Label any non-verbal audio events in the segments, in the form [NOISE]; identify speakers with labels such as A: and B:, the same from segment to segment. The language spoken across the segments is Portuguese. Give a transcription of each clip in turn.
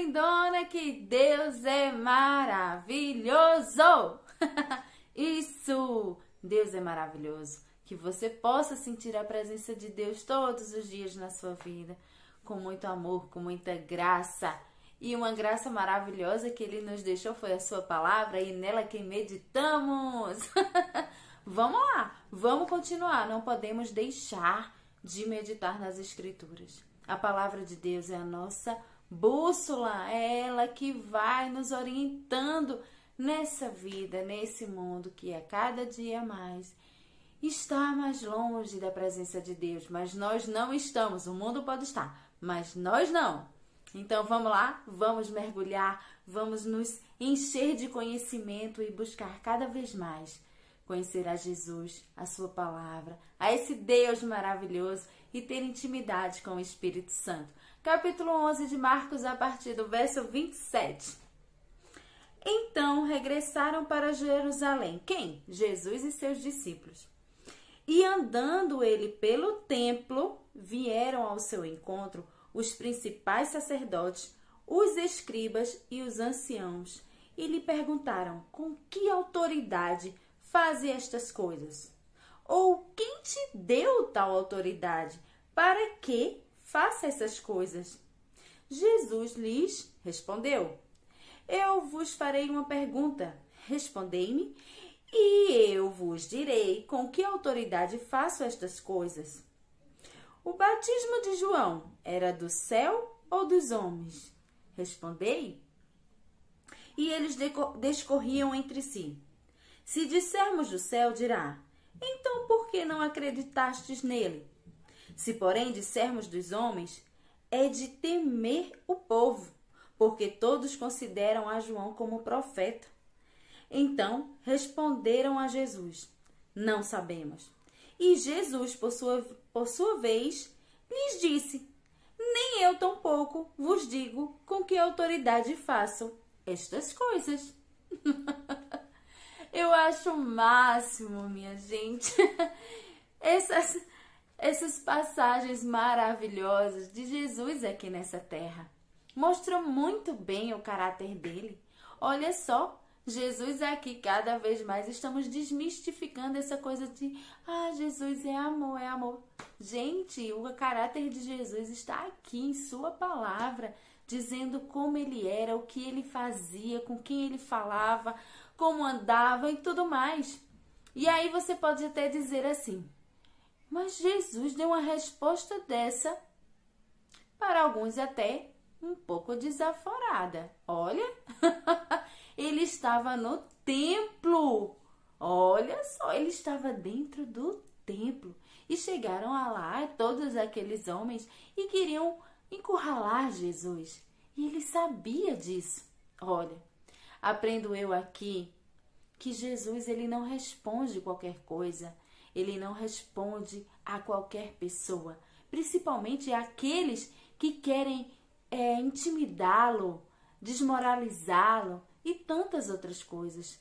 A: lindona que Deus é maravilhoso! [LAUGHS] Isso! Deus é maravilhoso. Que você possa sentir a presença de Deus todos os dias na sua vida, com muito amor, com muita graça. E uma graça maravilhosa que Ele nos deixou foi a Sua palavra e nela que meditamos. [LAUGHS] vamos lá, vamos continuar. Não podemos deixar de meditar nas Escrituras. A palavra de Deus é a nossa bússola, é ela que vai nos orientando nessa vida, nesse mundo que é cada dia mais está mais longe da presença de Deus, mas nós não estamos. O mundo pode estar, mas nós não. Então vamos lá, vamos mergulhar, vamos nos encher de conhecimento e buscar cada vez mais conhecer a Jesus, a Sua palavra, a esse Deus maravilhoso e ter intimidade com o Espírito Santo. Capítulo 11 de Marcos, a partir do verso 27. Então regressaram para Jerusalém. Quem? Jesus e seus discípulos. E andando ele pelo templo, vieram ao seu encontro os principais sacerdotes, os escribas e os anciãos, e lhe perguntaram: Com que autoridade faze estas coisas? Ou quem te deu tal autoridade para que faça essas coisas? Jesus lhes respondeu: Eu vos farei uma pergunta. Respondei-me, e eu vos direi com que autoridade faço estas coisas. O batismo de João era do céu ou dos homens? Respondei. E eles discorriam entre si. Se dissermos do céu, dirá: Então por que não acreditastes nele? Se, porém, dissermos dos homens, é de temer o povo, porque todos consideram a João como profeta. Então responderam a Jesus: Não sabemos. E Jesus, por sua, por sua vez, lhes disse: Nem eu tampouco vos digo com que autoridade faço estas coisas. [LAUGHS] eu acho o máximo, minha gente. [LAUGHS] Essas, essas passagens maravilhosas de Jesus aqui nessa terra mostram muito bem o caráter dele. Olha só, Jesus aqui cada vez mais estamos desmistificando essa coisa de ah, Jesus é amor, é amor. Gente, o caráter de Jesus está aqui em sua palavra, dizendo como ele era, o que ele fazia, com quem ele falava, como andava e tudo mais. E aí você pode até dizer assim: mas Jesus deu uma resposta dessa, para alguns até um pouco desaforada. Olha, [LAUGHS] ele estava no templo. Olha só, ele estava dentro do templo. E chegaram lá todos aqueles homens e queriam encurralar Jesus. E ele sabia disso. Olha, aprendo eu aqui que Jesus ele não responde qualquer coisa. Ele não responde a qualquer pessoa, principalmente aqueles que querem é, intimidá-lo, desmoralizá-lo e tantas outras coisas.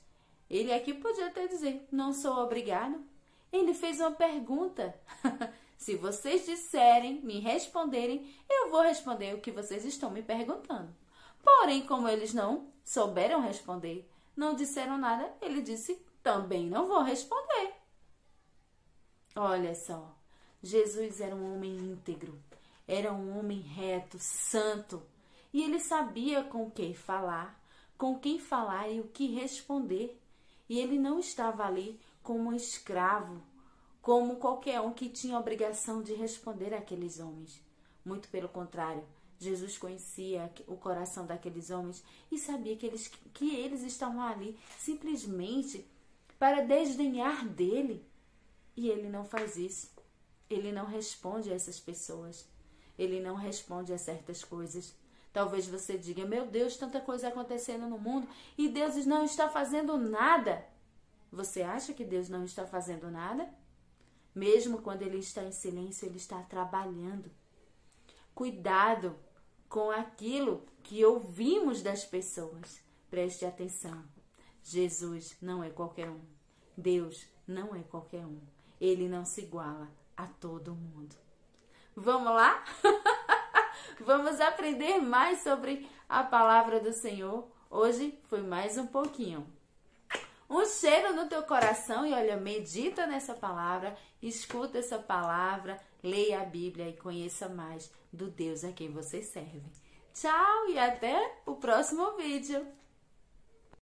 A: Ele aqui podia até dizer: Não sou obrigado. Ele fez uma pergunta. [LAUGHS] Se vocês disserem, me responderem, eu vou responder o que vocês estão me perguntando. Porém, como eles não souberam responder, não disseram nada, ele disse: Também não vou responder. Olha só, Jesus era um homem íntegro, era um homem reto, santo, e ele sabia com quem falar, com quem falar e o que responder. E ele não estava ali como um escravo, como qualquer um que tinha a obrigação de responder àqueles homens. Muito pelo contrário, Jesus conhecia o coração daqueles homens e sabia que eles, que eles estavam ali simplesmente para desdenhar dele, e ele não faz isso. Ele não responde a essas pessoas. Ele não responde a certas coisas. Talvez você diga: Meu Deus, tanta coisa acontecendo no mundo e Deus não está fazendo nada. Você acha que Deus não está fazendo nada? Mesmo quando ele está em silêncio, ele está trabalhando. Cuidado com aquilo que ouvimos das pessoas. Preste atenção. Jesus não é qualquer um. Deus não é qualquer um ele não se iguala a todo mundo. Vamos lá? [LAUGHS] Vamos aprender mais sobre a palavra do Senhor. Hoje foi mais um pouquinho. Um cheiro no teu coração e olha, medita nessa palavra, escuta essa palavra, leia a Bíblia e conheça mais do Deus a quem você serve. Tchau e até o próximo vídeo.